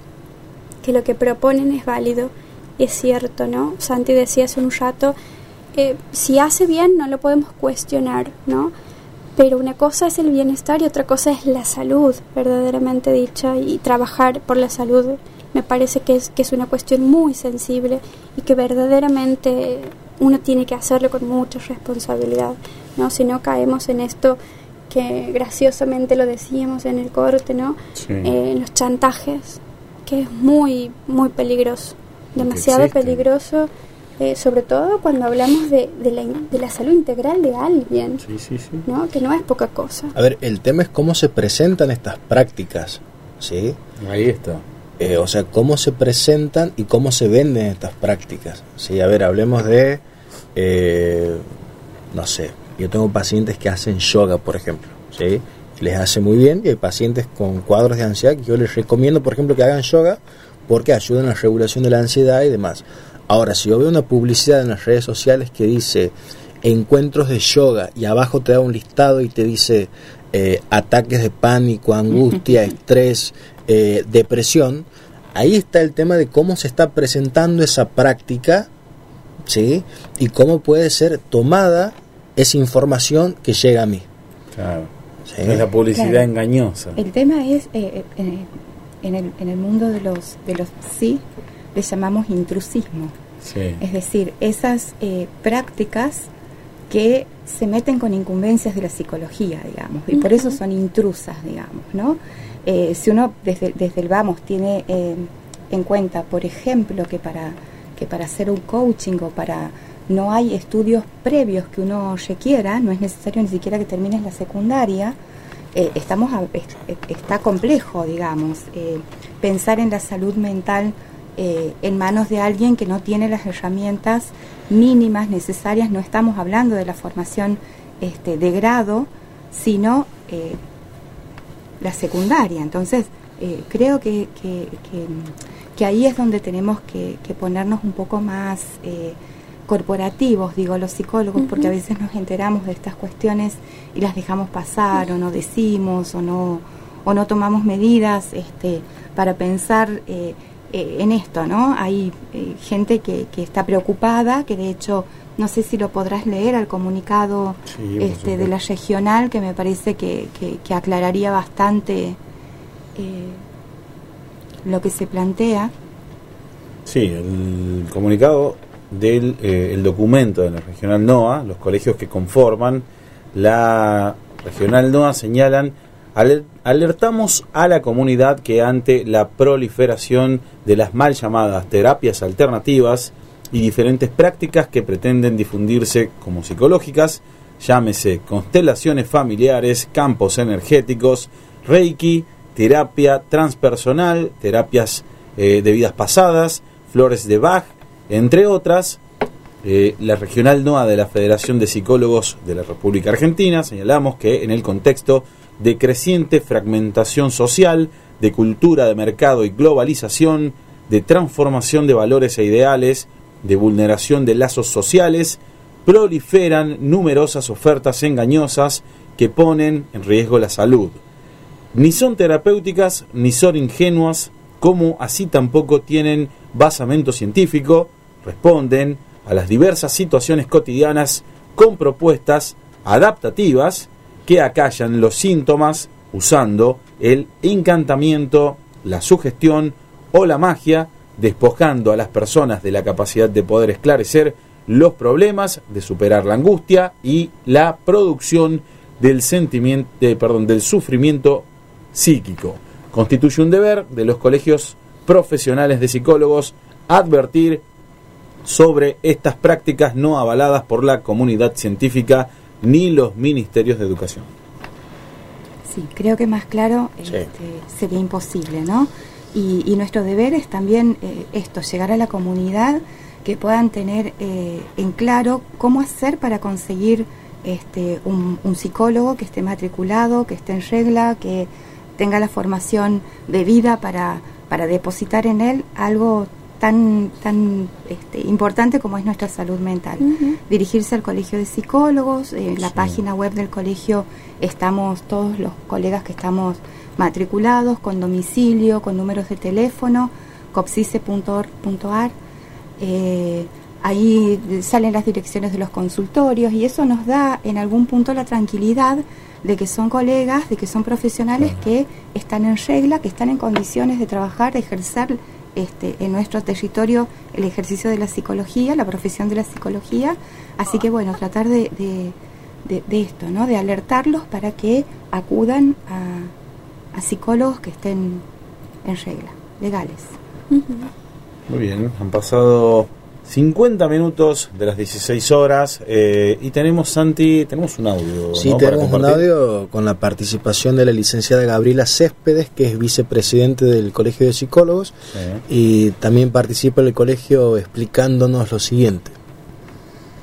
que lo que proponen es válido y es cierto, ¿no? Santi decía hace un rato, eh, si hace bien no lo podemos cuestionar, ¿no? Pero una cosa es el bienestar y otra cosa es la salud, verdaderamente dicha, y trabajar por la salud me parece que es, que es una cuestión muy sensible y que verdaderamente uno tiene que hacerlo con mucha responsabilidad, ¿no? Si no caemos en esto que graciosamente lo decíamos en el corte, ¿no? Sí. Eh, los chantajes, que es muy, muy peligroso, demasiado peligroso, eh, sobre todo cuando hablamos de, de, la, de la salud integral de alguien, Sí, sí, sí. ¿no? Que no es poca cosa. A ver, el tema es cómo se presentan estas prácticas, ¿sí? Ahí está. Eh, o sea, cómo se presentan y cómo se venden estas prácticas. Sí, a ver, hablemos de, eh, no sé, yo tengo pacientes que hacen yoga, por ejemplo, ¿sí? Les hace muy bien y hay pacientes con cuadros de ansiedad que yo les recomiendo, por ejemplo, que hagan yoga porque ayudan a la regulación de la ansiedad y demás. Ahora, si yo veo una publicidad en las redes sociales que dice encuentros de yoga y abajo te da un listado y te dice eh, ataques de pánico, angustia, estrés, eh, depresión, ahí está el tema de cómo se está presentando esa práctica, ¿sí? Y cómo puede ser tomada esa información que llega a mí. Claro. ¿sí? Es la publicidad Claro. engañosa. El tema es, eh, eh, en, el, en el mundo de los, de los sí, le llamamos intrusismo. Sí. Es decir, esas eh, prácticas que se meten con incumbencias de la psicología, digamos, y por eso son intrusas, digamos, ¿no? Eh, si uno desde, desde el vamos tiene eh, en cuenta, por ejemplo, que para, que para hacer un coaching o para no hay estudios previos que uno requiera, no es necesario ni siquiera que termines la secundaria, eh, estamos a- es- es- está complejo, digamos, eh, pensar en la salud mental eh, en manos de alguien que no tiene las herramientas mínimas necesarias. No estamos hablando de la formación este, de grado, sino eh, la secundaria. Entonces, eh, creo que, que, que- que ahí es donde tenemos que, ponernos un poco más corporativos, digo, los psicólogos, porque a veces nos enteramos de estas cuestiones y las dejamos pasar o no decimos o no o no tomamos medidas este, para pensar eh, eh, en esto, ¿no? Hay eh, gente que, que está preocupada, que de hecho, no sé si lo podrás leer al comunicado Sí, este, de la regional, que me parece que, que- que aclararía bastante eh, lo que se plantea. Sí, el comunicado del el documento de la regional NOA, los colegios que conforman la regional NOA señalan "Aler- alertamos a la comunidad que ante la proliferación de las mal llamadas terapias alternativas y diferentes prácticas que pretenden difundirse como psicológicas, llámese constelaciones familiares, campos energéticos, reiki, terapia transpersonal, terapias eh, de vidas pasadas, Flores de Bach, entre otras. Eh, la regional NOA de la Federación de Psicólogos de la República Argentina señalamos que en el contexto de creciente fragmentación social, de cultura de mercado y globalización, de transformación de valores e ideales, de vulneración de lazos sociales, proliferan numerosas ofertas engañosas que ponen en riesgo la salud. Ni son terapéuticas ni son ingenuas, como así tampoco tienen basamento científico, responden a las diversas situaciones cotidianas con propuestas adaptativas que acallan los síntomas usando el encantamiento, la sugestión o la magia, despojando a las personas de la capacidad de poder esclarecer los problemas, de superar la angustia y la producción del sentimiento, eh, perdón, del sufrimiento psíquico. Constituye un deber de los colegios profesionales de psicólogos advertir sobre estas prácticas no avaladas por la comunidad científica ni los ministerios de educación. Sí, creo que más claro Sí. este, sería imposible, ¿no? Y, y nuestro deber es también eh, esto, llegar a la comunidad que puedan tener eh, en claro cómo hacer para conseguir este, un, un psicólogo que esté matriculado, que esté en regla, que tenga la formación debida para, para depositar en él algo tan, tan este, importante como es nuestra salud mental. Dirigirse al colegio de psicólogos, en la página web del colegio estamos todos los colegas que estamos matriculados, con domicilio, con números de teléfono, copsice.org.ar. Eh, ahí salen las direcciones de los consultorios y eso nos da en algún punto la tranquilidad de que son colegas, de que son profesionales que están en regla, que están en condiciones de trabajar, de ejercer este, en nuestro territorio el ejercicio de la psicología, la profesión de la psicología. Así que bueno, tratar de, de, esto, ¿no? de alertarlos para que acudan a, a psicólogos que estén en regla, legales. Muy bien, han pasado 50 minutos de las 16 horas eh, y tenemos, Santi, tenemos un audio. Sí, ¿no? para tenemos un audio con la participación de la licenciada Gabriela Céspedes, que es vicepresidente del Colegio de Psicólogos, y también participa en el colegio explicándonos lo siguiente.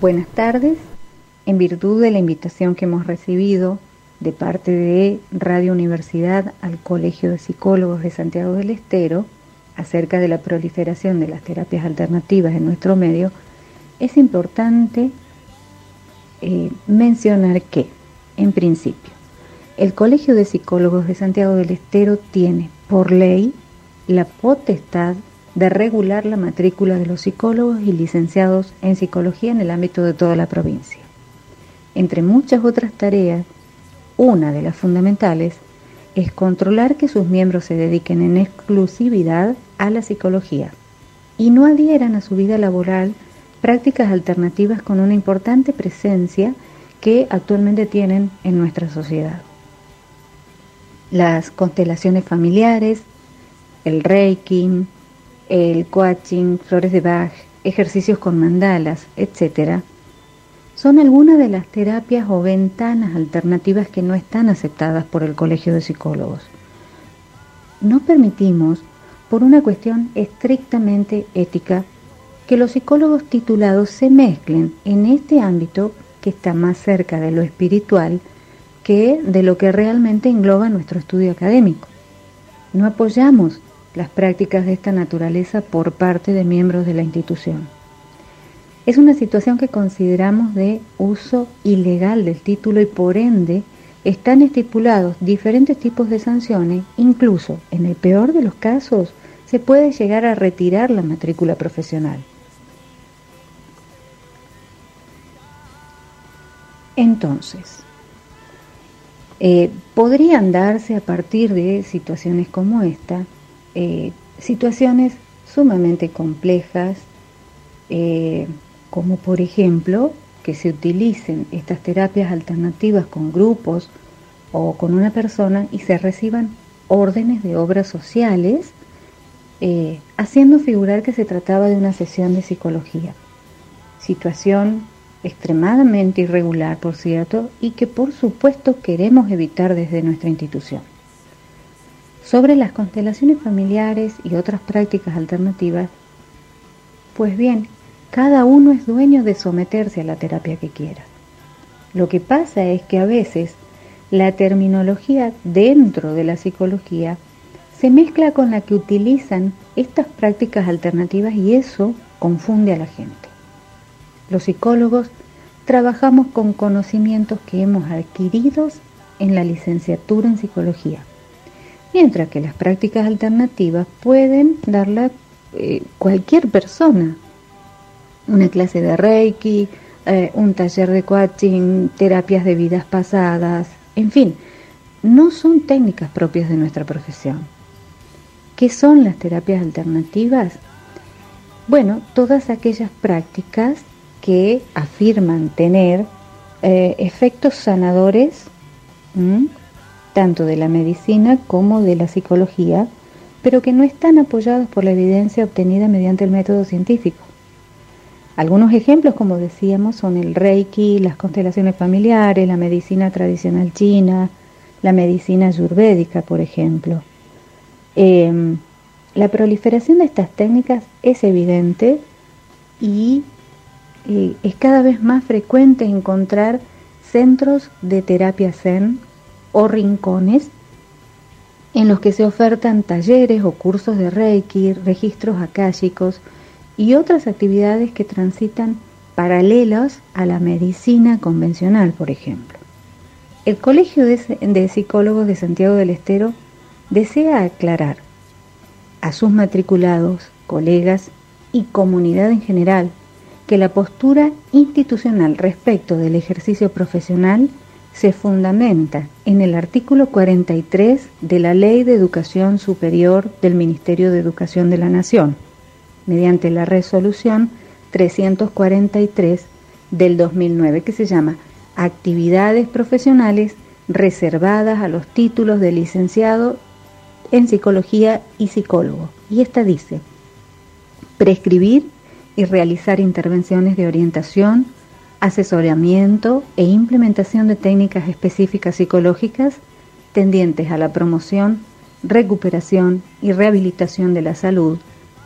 Buenas tardes. En virtud de la invitación que hemos recibido de parte de Radio Universidad al Colegio de Psicólogos de Santiago del Estero acerca de la proliferación de las terapias alternativas en nuestro medio, es importante eh, mencionar que, en principio, el Colegio de Psicólogos de Santiago del Estero tiene, por ley, la potestad de regular la matrícula de los psicólogos y licenciados en psicología en el ámbito de toda la provincia. Entre muchas otras tareas, una de las fundamentales es controlar que sus miembros se dediquen en exclusividad a la psicología y no adhieran a su vida laboral prácticas alternativas con una importante presencia que actualmente tienen en nuestra sociedad. Las constelaciones familiares, el reiki, el coaching, flores de Bach, ejercicios con mandalas, etc., son algunas de las terapias o ventanas alternativas que no están aceptadas por el Colegio de Psicólogos. No permitimos, por una cuestión estrictamente ética, que los psicólogos titulados se mezclen en este ámbito que está más cerca de lo espiritual que de lo que realmente engloba nuestro estudio académico. No apoyamos las prácticas de esta naturaleza por parte de miembros de la institución. Es una situación que consideramos de uso ilegal del título y por ende están estipulados diferentes tipos de sanciones, incluso en el peor de los casos se puede llegar a retirar la matrícula profesional. Entonces, eh, podrían darse a partir de situaciones como esta, eh, situaciones sumamente complejas, eh, como por ejemplo que se utilicen estas terapias alternativas con grupos o con una persona y se reciban órdenes de obras sociales, eh, haciendo figurar que se trataba de una sesión de psicología. Situación extremadamente irregular, por cierto, y que por supuesto queremos evitar desde nuestra institución. Sobre las constelaciones familiares y otras prácticas alternativas, pues bien, cada uno es dueño de someterse a la terapia que quiera. Lo que pasa es que a veces la terminología dentro de la psicología se mezcla con la que utilizan estas prácticas alternativas y eso confunde a la gente. Los psicólogos trabajamos con conocimientos que hemos adquirido en la licenciatura en psicología, mientras que las prácticas alternativas pueden darla eh, cualquier persona. Una clase de Reiki, eh, un taller de coaching, terapias de vidas pasadas, en fin, no son técnicas propias de nuestra profesión. ¿Qué son las terapias alternativas? Bueno, todas aquellas prácticas que afirman tener eh, efectos sanadores, tanto de la medicina como de la psicología, pero que no están apoyados por la evidencia obtenida mediante el método científico. Algunos ejemplos, como decíamos, son el Reiki, las constelaciones familiares, la medicina tradicional china, la medicina ayurvédica, por ejemplo. Em, la proliferación de estas técnicas es evidente y eh, es cada vez más frecuente encontrar centros de terapia zen o rincones en los que se ofertan talleres o cursos de Reiki, registros akáshicos, y otras actividades que transitan paralelas a la medicina convencional, por ejemplo. El Colegio de, Psicólogos de Santiago del Estero desea aclarar a sus matriculados, colegas y comunidad en general que la postura institucional respecto del ejercicio profesional se fundamenta en el artículo 43 de la Ley de Educación Superior del Ministerio de Educación de la Nación, mediante la resolución 343 del 2009 que se llama Actividades profesionales reservadas a los títulos de licenciado en psicología y psicólogo. Y esta dice, prescribir y realizar intervenciones de orientación, asesoramiento e implementación de técnicas específicas psicológicas tendientes a la promoción, recuperación y rehabilitación de la salud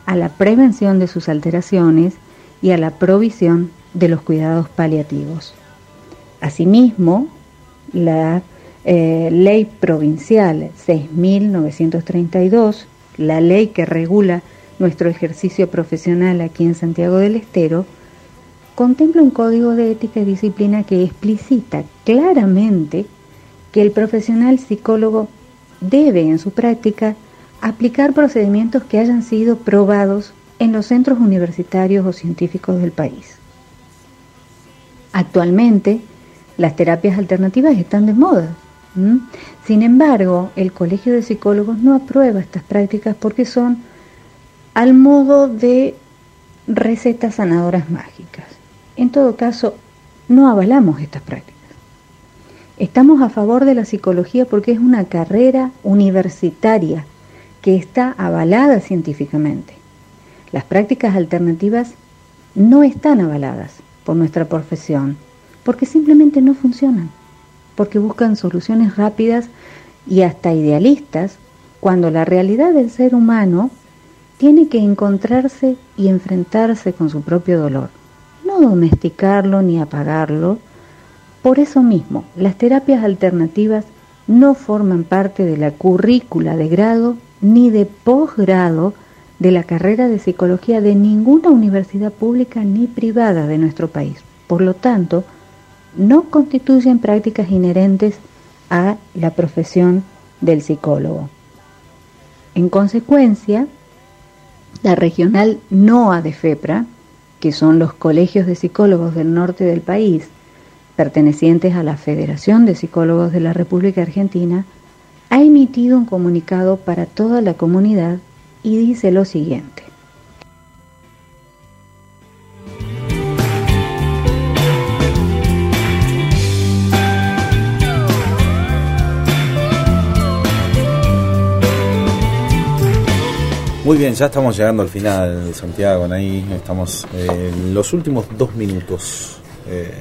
a la prevención de sus alteraciones y a la provisión de los cuidados paliativos. Asimismo, la eh, Ley Provincial 6.932, la ley que regula nuestro ejercicio profesional aquí en Santiago del Estero, contempla un código de ética y disciplina que explicita claramente que el profesional psicólogo debe en su práctica aplicar procedimientos que hayan sido probados en los centros universitarios o científicos del país. Actualmente, las terapias alternativas están de moda. Sin embargo, el Colegio de Psicólogos no aprueba estas prácticas porque son al modo de recetas sanadoras mágicas. En todo caso, no avalamos estas prácticas. Estamos a favor de la psicología porque es una carrera universitaria que está avalada científicamente. Las prácticas alternativas no están avaladas por nuestra profesión, porque simplemente no funcionan, porque buscan soluciones rápidas y hasta idealistas, cuando la realidad del ser humano tiene que encontrarse y enfrentarse con su propio dolor, no domesticarlo ni apagarlo. Por eso mismo, las terapias alternativas no forman parte de la currícula de grado ni de posgrado de la carrera de psicología de ninguna universidad pública ni privada de nuestro país. Por lo tanto, no constituyen prácticas inherentes a la profesión del psicólogo. En consecuencia, la regional NOA de FEPRA, que son los colegios de psicólogos del norte del país, pertenecientes a la Federación de Psicólogos de la República Argentina, ha emitido un comunicado para toda la comunidad y dice lo siguiente. Muy bien, ya estamos llegando al final, Santiago, ahí estamos en los últimos dos minutos. Eh,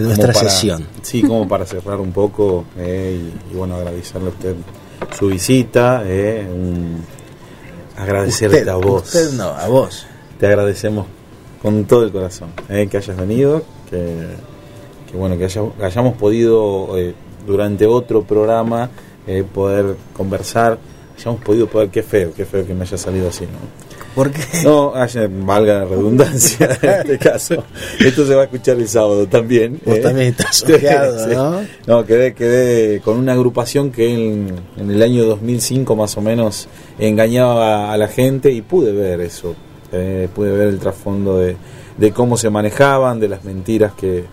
de nuestra sesión. Sí, como para cerrar un poco eh, y, bueno, agradecerle a usted su visita. eh, un- agradecerte Usted, a vos. usted no, a vos. Te agradecemos con todo el corazón eh, que hayas venido, que, que bueno que haya- hayamos podido eh, durante otro programa eh, poder conversar, hayamos podido poder, qué feo, qué feo que me haya salido así, ¿no? ¿Por qué? No, haya- valga la redundancia en este caso. Esto se va a escuchar el sábado también. Vos ¿eh? también estás ojeado, Sí. ¿no? No, quedé, quedé con una agrupación que en, en el año 2005 más o menos engañaba a, a la gente y pude ver eso. eh, pude ver el trasfondo de, de cómo se manejaban, de las mentiras que,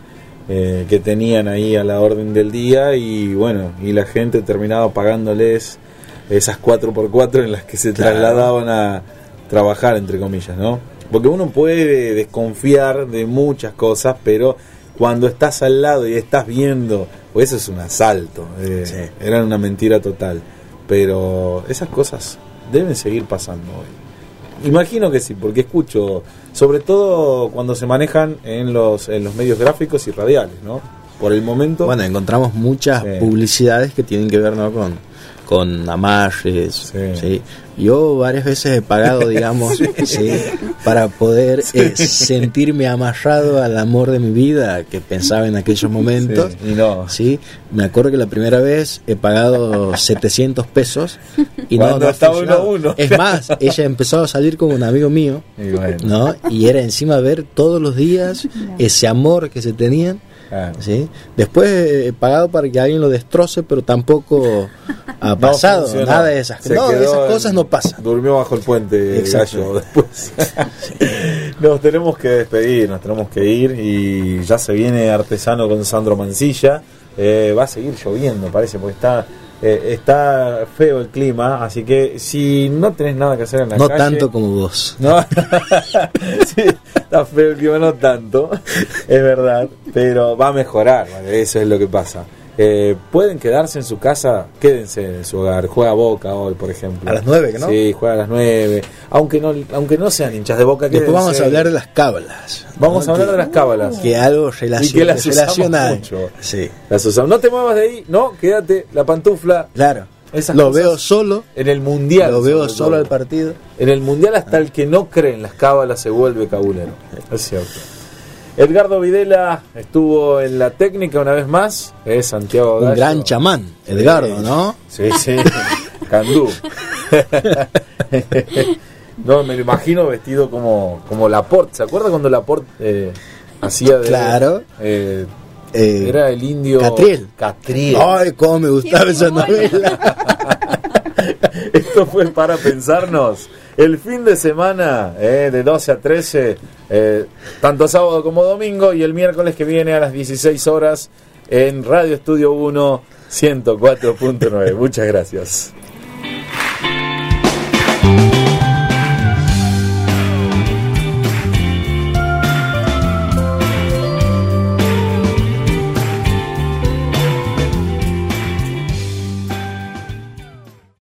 eh, que tenían ahí a la orden del día y bueno, y la gente terminaba pagándoles esas 4x4 en las que se trasladaban a trabajar, entre comillas, ¿no? Porque uno puede desconfiar de muchas cosas, pero cuando estás al lado y estás viendo, pues eso es un asalto, eh, era una mentira total, pero esas cosas deben seguir pasando hoy. Imagino que sí, porque escucho, sobre todo cuando se manejan en los, en los medios gráficos y radiales, ¿no? Por el momento... Bueno, encontramos muchas Sí. publicidades que tienen que ver ¿no? con, con amarres. Sí. Yo varias veces he pagado, digamos, sí, para poder eh, sentirme amarrado al amor de mi vida que pensaba en aquellos momentos. Sí, y no. Sí, me acuerdo que la primera vez he pagado 700 pesos y no, Cuando no estaba uno a uno. Es más, ella empezó a salir con un amigo mío, Y bueno. ¿no? Y era encima ver todos los días ese amor que se tenían. ¿Sí? Después he pagado para que alguien lo destroce, pero tampoco ha pasado nada de esas No, esas en- cosas no pasan. Durmió bajo el puente Exacto. gallo después. nos tenemos que despedir, nos tenemos que ir y ya se viene Artesano con Sandro Mancilla. Eh, va a seguir lloviendo, parece, porque está eh, está feo el clima, así que si no tenés nada que hacer en la No calle... tanto como vos. No, sí, está feo el clima, no tanto, es verdad, pero va a mejorar, eso es lo que pasa. Eh, pueden quedarse en su casa, quédense en su hogar. Juega Boca hoy, por ejemplo. A las nueve, ¿no? Sí, juega a las 9. Aunque no, aunque no sean hinchas de Boca, Después quédense. vamos a hablar de las cábalas. Vamos ¿no? a hablar de las cábalas. Que algo Y relaciona, que las relaciona- mucho. Sí, Las usamos. No te muevas de ahí, no, quédate, la pantufla. claro. Esas Lo veo solo, En el mundial. lo veo solo al partido. En el mundial hasta el que no cree en las cábalas se vuelve cabulero. Es cierto. Edgardo Videla estuvo en la técnica una vez más. Es Santiago Un gran chamán, Edgardo, ¿no? Sí, sí. Candú. no, me lo imagino vestido como, como Laporte. ¿Se acuerda cuando Laporte eh, hacía de. Claro. eh, Eh, era el indio. Catriel. Catriel. Ay, cómo me gustaba esa novela. Esto fue para pensarnos. El fin de semana, eh, de 12 a 13, eh, tanto sábado como domingo, y el miércoles que viene a las 16 horas en Radio Estudio 1 104.9. Muchas gracias.